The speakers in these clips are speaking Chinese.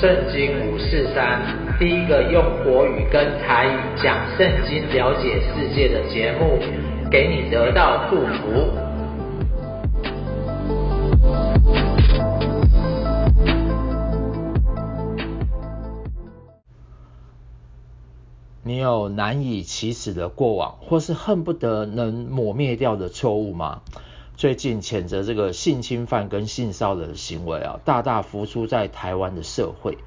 圣经五四三，第一个用国语跟台语讲圣经、了解世界的节目，给你得到祝福。你有难以启齿的过往，或是恨不得能抹灭掉的错误吗？最近谴责这个性侵犯跟性骚扰的行为啊，大大浮出在台湾的社会。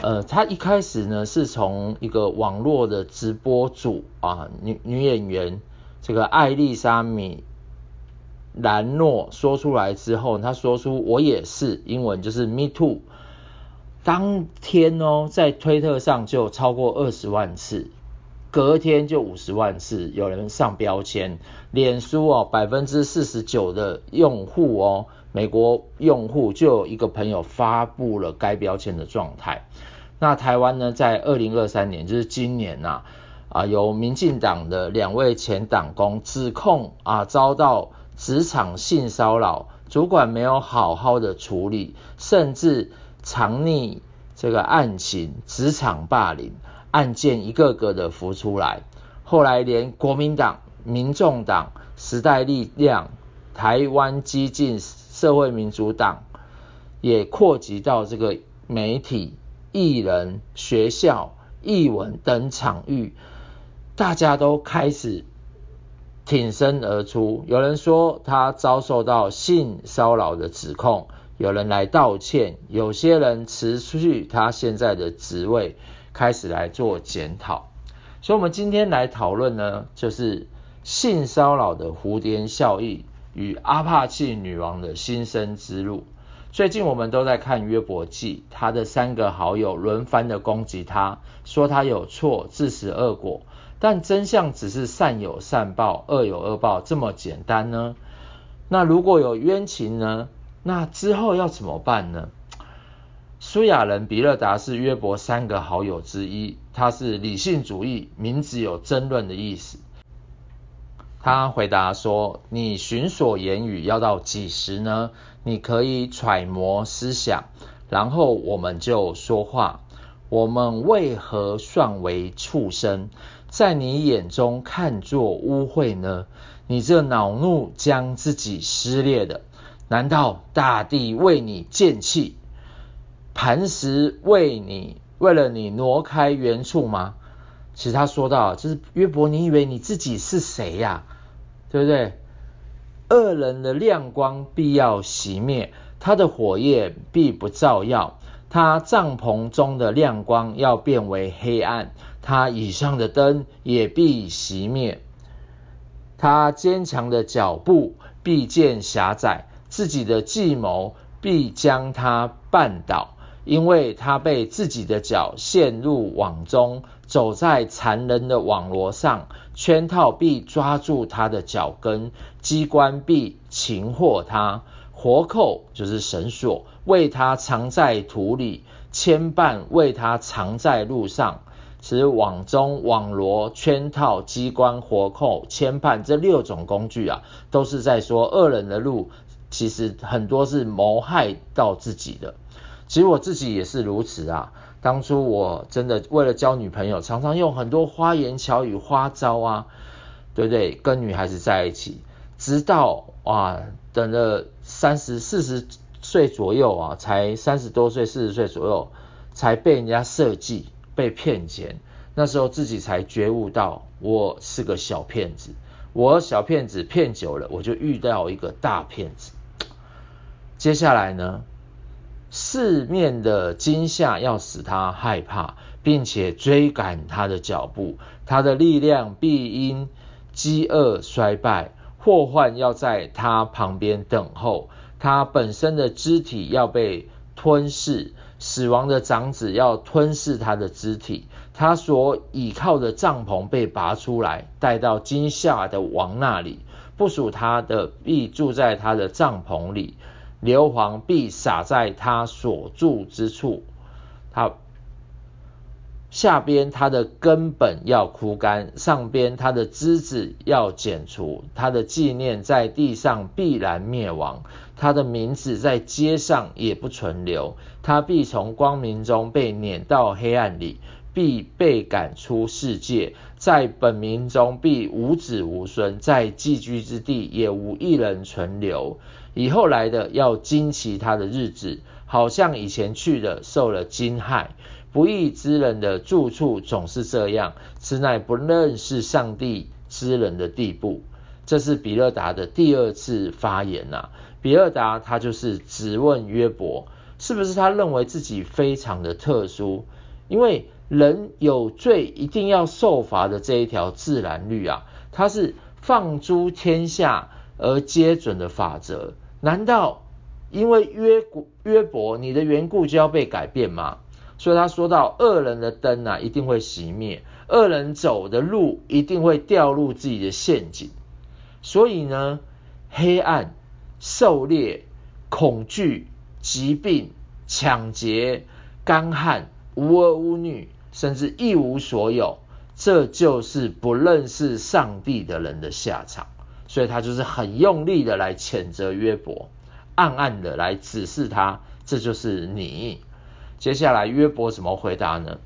呃，他一开始呢是从一个网络的直播主啊，女女演员这个艾丽莎米兰诺说出来之后，他说出我也是，英文就是 Me Too。当天哦，在推特上就超过二十万次，隔天就五十万次，有人上标签。脸书哦，百分之四十九的用户哦，美国用户就有一个朋友发布了该标签的状态。那台湾呢，在二零二三年，就是今年呐，啊，由民进党的两位前党工指控啊，遭到职场性骚扰，主管没有好好的处理，甚至。藏匿这个案情，职场霸凌案件一个个的浮出来，后来连国民党、民众党、时代力量、台湾激进社会民主党也扩及到这个媒体、艺人、学校、艺文等场域，大家都开始挺身而出。有人说他遭受到性骚扰的指控。有人来道歉，有些人辞去他现在的职位，开始来做检讨。所以，我们今天来讨论呢，就是性骚扰的蝴蝶效应与阿帕契女王的新生之路。最近我们都在看约伯记，他的三个好友轮番的攻击他，说他有错，自食恶果。但真相只是善有善报，恶有恶报，这么简单呢？那如果有冤情呢？那之后要怎么办呢？苏亚人比勒达是约伯三个好友之一，他是理性主义，名字有争论的意思。他回答说：“你寻索言语要到几时呢？你可以揣摩思想，然后我们就说话。我们为何算为畜生，在你眼中看作污秽呢？你这恼怒将自己撕裂的。”难道大地为你见弃，磐石为你为了你挪开原处吗？其实他说到，就是约伯，你以为你自己是谁呀？对不对？恶人的亮光必要熄灭，他的火焰必不照耀，他帐篷中的亮光要变为黑暗，他以上的灯也必熄灭，他坚强的脚步必见狭窄。自己的计谋必将他绊倒，因为他被自己的脚陷入网中，走在残忍的网罗上，圈套必抓住他的脚跟，机关必擒获他，活扣就是绳索，为他藏在土里，牵绊为他藏在路上。其实网中、网罗、圈套、机关、活扣、牵绊这六种工具啊，都是在说恶人的路。其实很多是谋害到自己的，其实我自己也是如此啊。当初我真的为了交女朋友，常常用很多花言巧语、花招啊，对不对？跟女孩子在一起，直到啊，等了三十四十岁左右啊，才三十多岁、四十岁左右，才被人家设计、被骗钱。那时候自己才觉悟到，我是个小骗子。我小骗子骗久了，我就遇到一个大骗子。接下来呢，四面的惊吓要使他害怕，并且追赶他的脚步。他的力量必因饥饿衰败，祸患要在他旁边等候。他本身的肢体要被吞噬，死亡的长子要吞噬他的肢体。他所倚靠的帐篷被拔出来，带到惊吓的王那里。不属他的必住在他的帐篷里。硫磺必洒在他所住之处，他下边他的根本要枯干，上边他的枝子要剪除，他的纪念在地上必然灭亡，他的名字在街上也不存留，他必从光明中被撵到黑暗里，必被赶出世界，在本民中必无子无孙，在寄居之地也无一人存留。以后来的要惊奇他的日子，好像以前去的受了惊骇。不义之人的住处总是这样，此乃不认识上帝之人的地步。这是比勒达的第二次发言呐、比勒达他就是质问约伯，是不是他认为自己非常的特殊？因为人有罪一定要受罚的这一条自然律啊，它是放诸天下而皆准的法则。难道因为约约伯你的缘故就要被改变吗？所以他说到，恶人的灯啊，一定会熄灭；恶人走的路，一定会掉入自己的陷阱。所以呢，黑暗、狩猎、恐惧、疾病、抢劫、干旱、无儿无女，甚至一无所有，这就是不认识上帝的人的下场。所以他就是很用力的来谴责约伯，暗暗的来指示他，这就是你。接下来约伯怎么回答呢？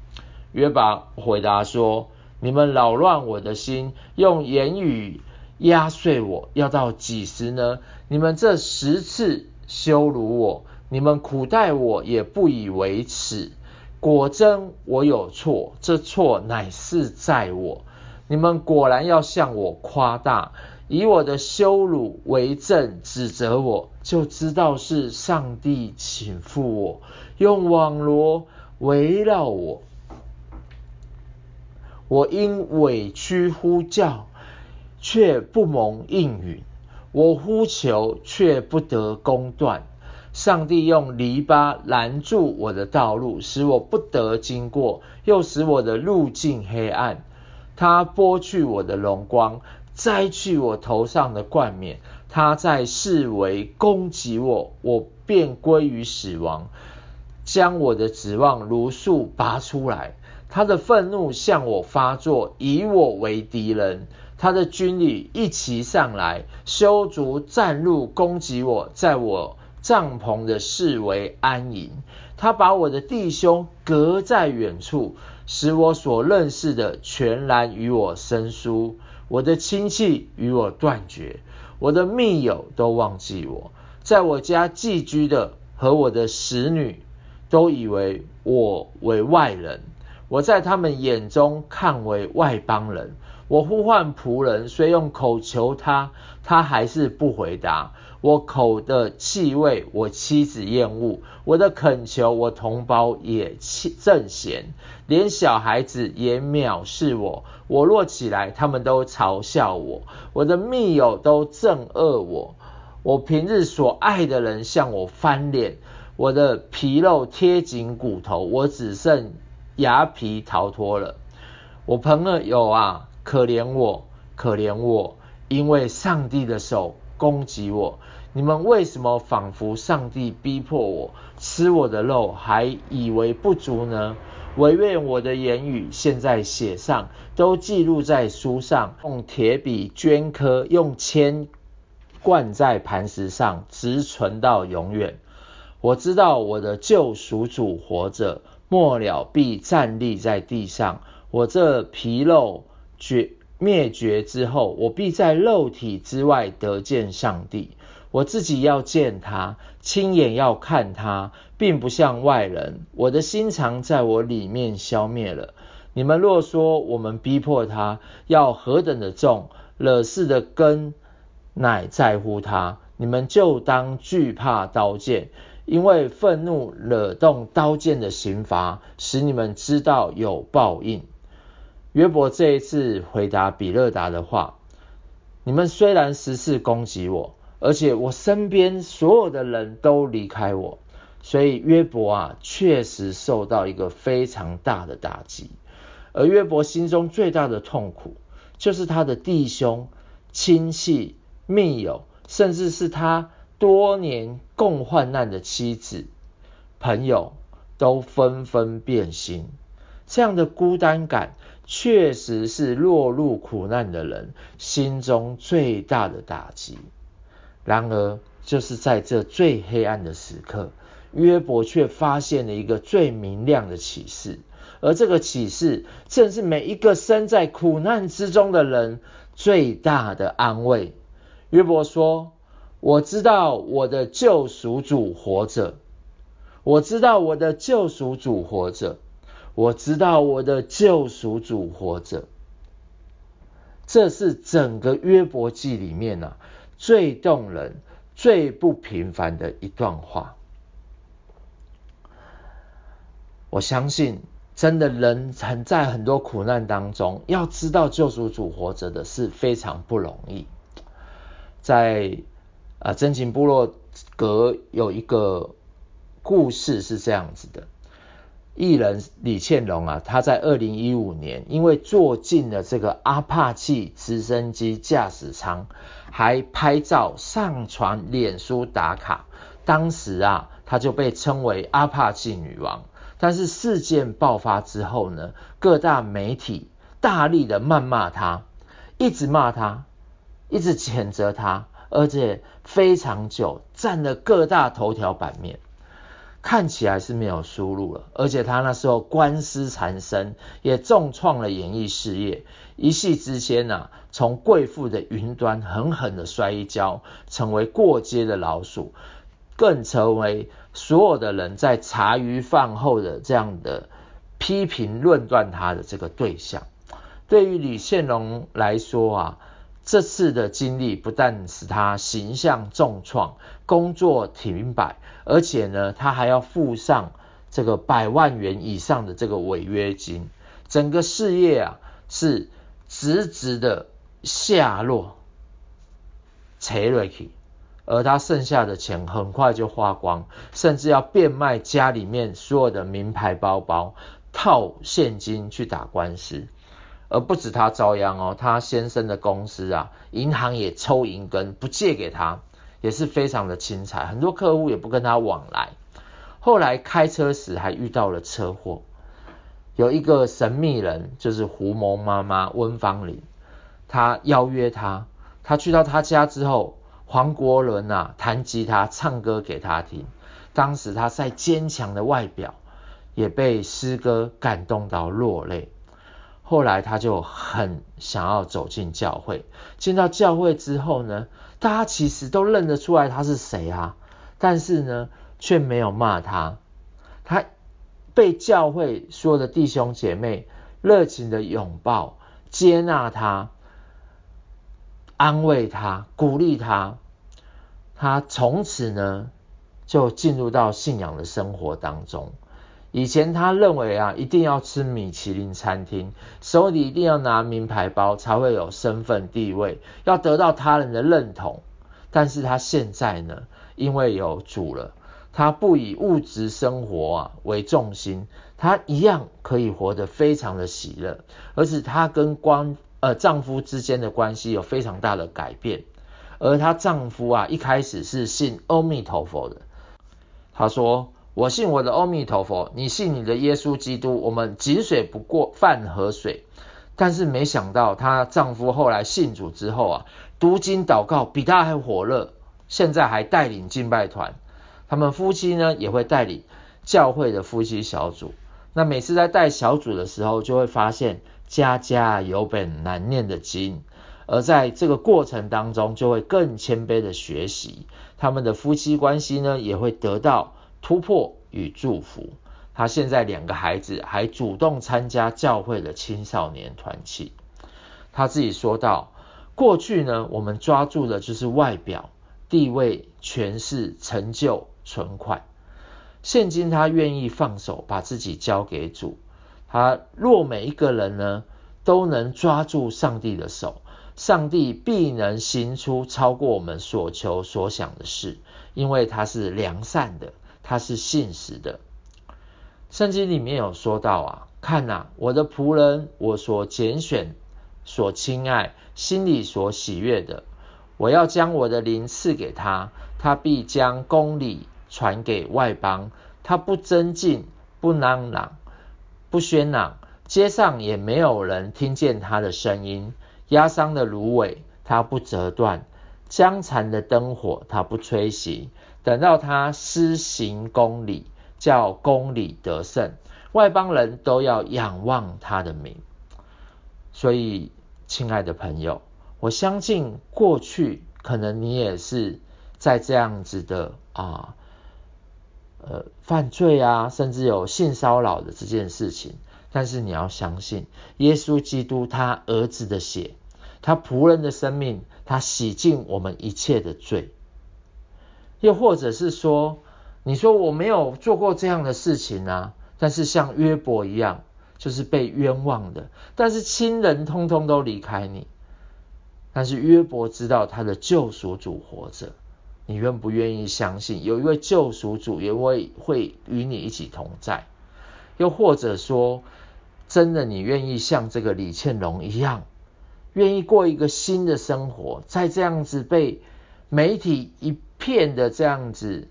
约伯回答说：“你们扰乱我的心，用言语压碎我，要到几时呢？你们这十次羞辱我，你们苦待我，也不以为耻。果真我有错，这错乃是在我。你们果然要向我夸大。”以我的羞辱为证，指责我，就知道是上帝倾覆我，用网罗围绕我。我因委屈呼叫，却不蒙应允；我呼求，却不得公断。上帝用篱笆拦住我的道路，使我不得经过，又使我的路径黑暗。他剥去我的荣光。摘去我头上的冠冕，他在四围攻击我，我便归于死亡。将我的指望如树拔出来，他的愤怒向我发作，以我为敌人。他的军旅一齐上来，修筑战路攻击我，在我帐篷的视为安营。他把我的弟兄隔在远处，使我所认识的全然与我生疏。我的亲戚与我断绝，我的密友都忘记我，在我家寄居的和我的使女都以为我为外人，我在他们眼中看为外邦人。我呼唤仆人，虽用口求他，他还是不回答。我口的气味，我妻子厌恶；我的恳求，我同胞也憎嫌，连小孩子也藐视我。我若起来，他们都嘲笑我；我的密友都憎恶我。我平日所爱的人向我翻脸，我的皮肉贴紧骨头，我只剩牙皮逃脱了。我朋友啊，可怜我，可怜我，因为上帝的手攻击我。你们为什么仿佛上帝逼迫我吃我的肉，还以为不足呢？惟愿我的言语现在写上，都记录在书上，用铁笔镌刻，用铅灌在磐石上，直存到永远。我知道我的救赎主活着，末了必站立在地上。我这皮肉绝灭绝之后，我必在肉体之外得见上帝。我自己要见他，亲眼要看他，并不像外人。我的心肠在我里面消灭了。你们若说我们逼迫他，要何等的重，惹事的根乃在乎他，你们就当惧怕刀剑，因为愤怒惹动刀剑的刑罚，使你们知道有报应。约伯这一次回答比勒达的话：你们虽然十次攻击我。而且我身边所有的人都离开我，所以约伯啊，确实受到一个非常大的打击。而约伯心中最大的痛苦，就是他的弟兄、亲戚、密友，甚至是他多年共患难的妻子、朋友，都纷纷变心。这样的孤单感，确实是落入苦难的人心中最大的打击。然而，就是在这最黑暗的时刻，约伯却发现了一个最明亮的启示，而这个启示正是每一个身在苦难之中的人最大的安慰。约伯说：“我知道我的救赎主活着，我知道我的救赎主活着，我知道我的救赎主活着。”这是整个约伯记里面啊最动人。最不平凡的一段话，我相信，真的人很在很多苦难当中，要知道救赎主活着的是非常不容易。在啊真情部落格有一个故事是这样子的。艺人李倩蓉啊，她在二零一五年因为坐进了这个阿帕奇直升机驾驶舱，还拍照上传脸书打卡，当时啊，她就被称为阿帕奇女王。但是事件爆发之后呢，各大媒体大力的谩骂她，一直骂她，一直谴责她，而且非常久，占了各大头条版面。看起来是没有出路了，而且他那时候官司缠身，也重创了演艺事业。一夕之间啊，从贵妇的云端狠狠的摔一跤，成为过街的老鼠，更成为所有的人在茶余饭后的这样的批评论断他的这个对象。对于李现龙来说啊。这次的经历不但使他形象重创，工作停摆，而且呢，他还要付上这个百万元以上的这个违约金，整个事业啊是直直的下落，垂落，而他剩下的钱很快就花光，甚至要变卖家里面所有的名牌包包，套现金去打官司。而不止他遭殃哦，他先生的公司啊，银行也抽银根不借给他，也是非常的凄惨，很多客户也不跟他往来。后来开车时还遇到了车祸，有一个神秘人，就是胡蒙妈妈温芳玲，他邀约他，他去到他家之后，黄国伦啊弹吉他唱歌给他听，当时他再坚强的外表，也被诗歌感动到落泪。后来他就很想要走进教会，进到教会之后呢，大家其实都认得出来他是谁啊，但是呢，却没有骂他。他被教会所有的弟兄姐妹热情的拥抱、接纳他、安慰他、鼓励他。他从此呢，就进入到信仰的生活当中。以前他认为啊，一定要吃米其林餐厅，手里一定要拿名牌包才会有身份地位，要得到他人的认同。但是他现在呢，因为有主了，他不以物质生活啊为重心，他一样可以活得非常的喜乐，而且他跟光呃丈夫之间的关系有非常大的改变。而她丈夫啊，一开始是信阿弥陀佛的，他说。我信我的阿弥陀佛，你信你的耶稣基督。我们井水不过饭河水，但是没想到她丈夫后来信主之后啊，读经祷告比她还火热，现在还带领敬拜团。他们夫妻呢也会带领教会的夫妻小组。那每次在带小组的时候，就会发现家家有本难念的经，而在这个过程当中，就会更谦卑的学习。他们的夫妻关系呢也会得到。突破与祝福，他现在两个孩子还主动参加教会的青少年团契。他自己说道：过去呢，我们抓住的就是外表、地位、权势、成就、存款。现今他愿意放手，把自己交给主。他若每一个人呢，都能抓住上帝的手，上帝必能行出超过我们所求所想的事，因为他是良善的。他是信实的，圣经里面有说到啊，看哪，我的仆人，我所拣选、所亲爱、心里所喜悦的，我要将我的灵赐给他，他必将公理传给外邦，他不争竞，不嚷嚷，不喧嚷，街上也没有人听见他的声音。压伤的芦苇，他不折断；将残的灯火，他不吹熄。等到他施行公理，叫公理得胜，外邦人都要仰望他的名。所以，亲爱的朋友，我相信过去可能你也是在这样子的啊，呃，犯罪啊，甚至有性骚扰的这件事情。但是你要相信，耶稣基督他儿子的血，他仆人的生命，他洗净我们一切的罪。又或者是说，你说我没有做过这样的事情啊，但是像约伯一样，就是被冤枉的，但是亲人通通都离开你。但是约伯知道他的救赎主活着，你愿不愿意相信有一位救赎主也会会与你一起同在？又或者说，真的，你愿意像这个李倩龙一样，愿意过一个新的生活，在这样子被媒体一片的这样子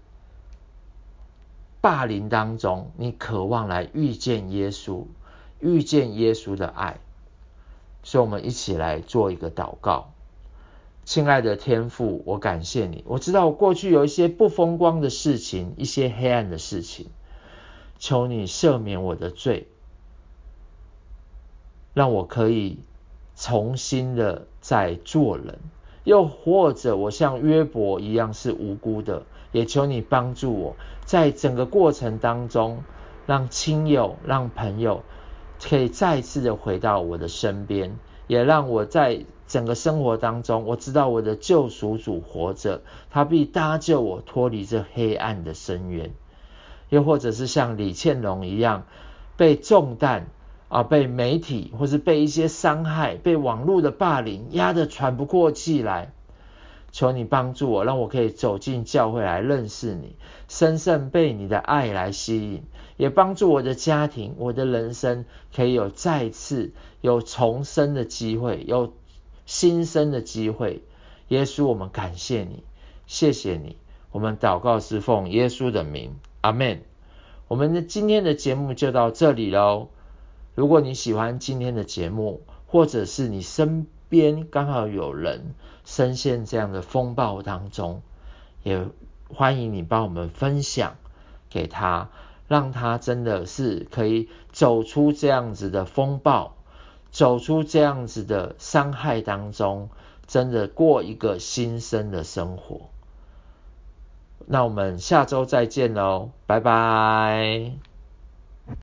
霸凌当中，你渴望来遇见耶稣，遇见耶稣的爱。所以，我们一起来做一个祷告。亲爱的天父，我感谢你。我知道过去有一些不风光的事情，一些黑暗的事情，求你赦免我的罪。让我可以重新的再做人，又或者我像约伯一样是无辜的，也求你帮助我，在整个过程当中，让亲友、让朋友可以再次的回到我的身边，也让我在整个生活当中，我知道我的救赎主活着，他必搭救我脱离这黑暗的深渊，又或者是像李倩龙一样被重担。啊，被媒体或是被一些伤害、被网络的霸凌压得喘不过气来，求你帮助我，让我可以走进教会来认识你，深深被你的爱来吸引，也帮助我的家庭、我的人生可以有再次有重生的机会，有新生的机会。耶稣，我们感谢你，谢谢你，我们祷告是奉耶稣的名，阿门。我们的今天的节目就到这里喽。如果你喜欢今天的节目，或者是你身边刚好有人深陷这样的风暴当中，也欢迎你帮我们分享给他，让他真的是可以走出这样子的风暴，走出这样子的伤害当中，真的过一个新生的生活。那我们下周再见喽，拜拜。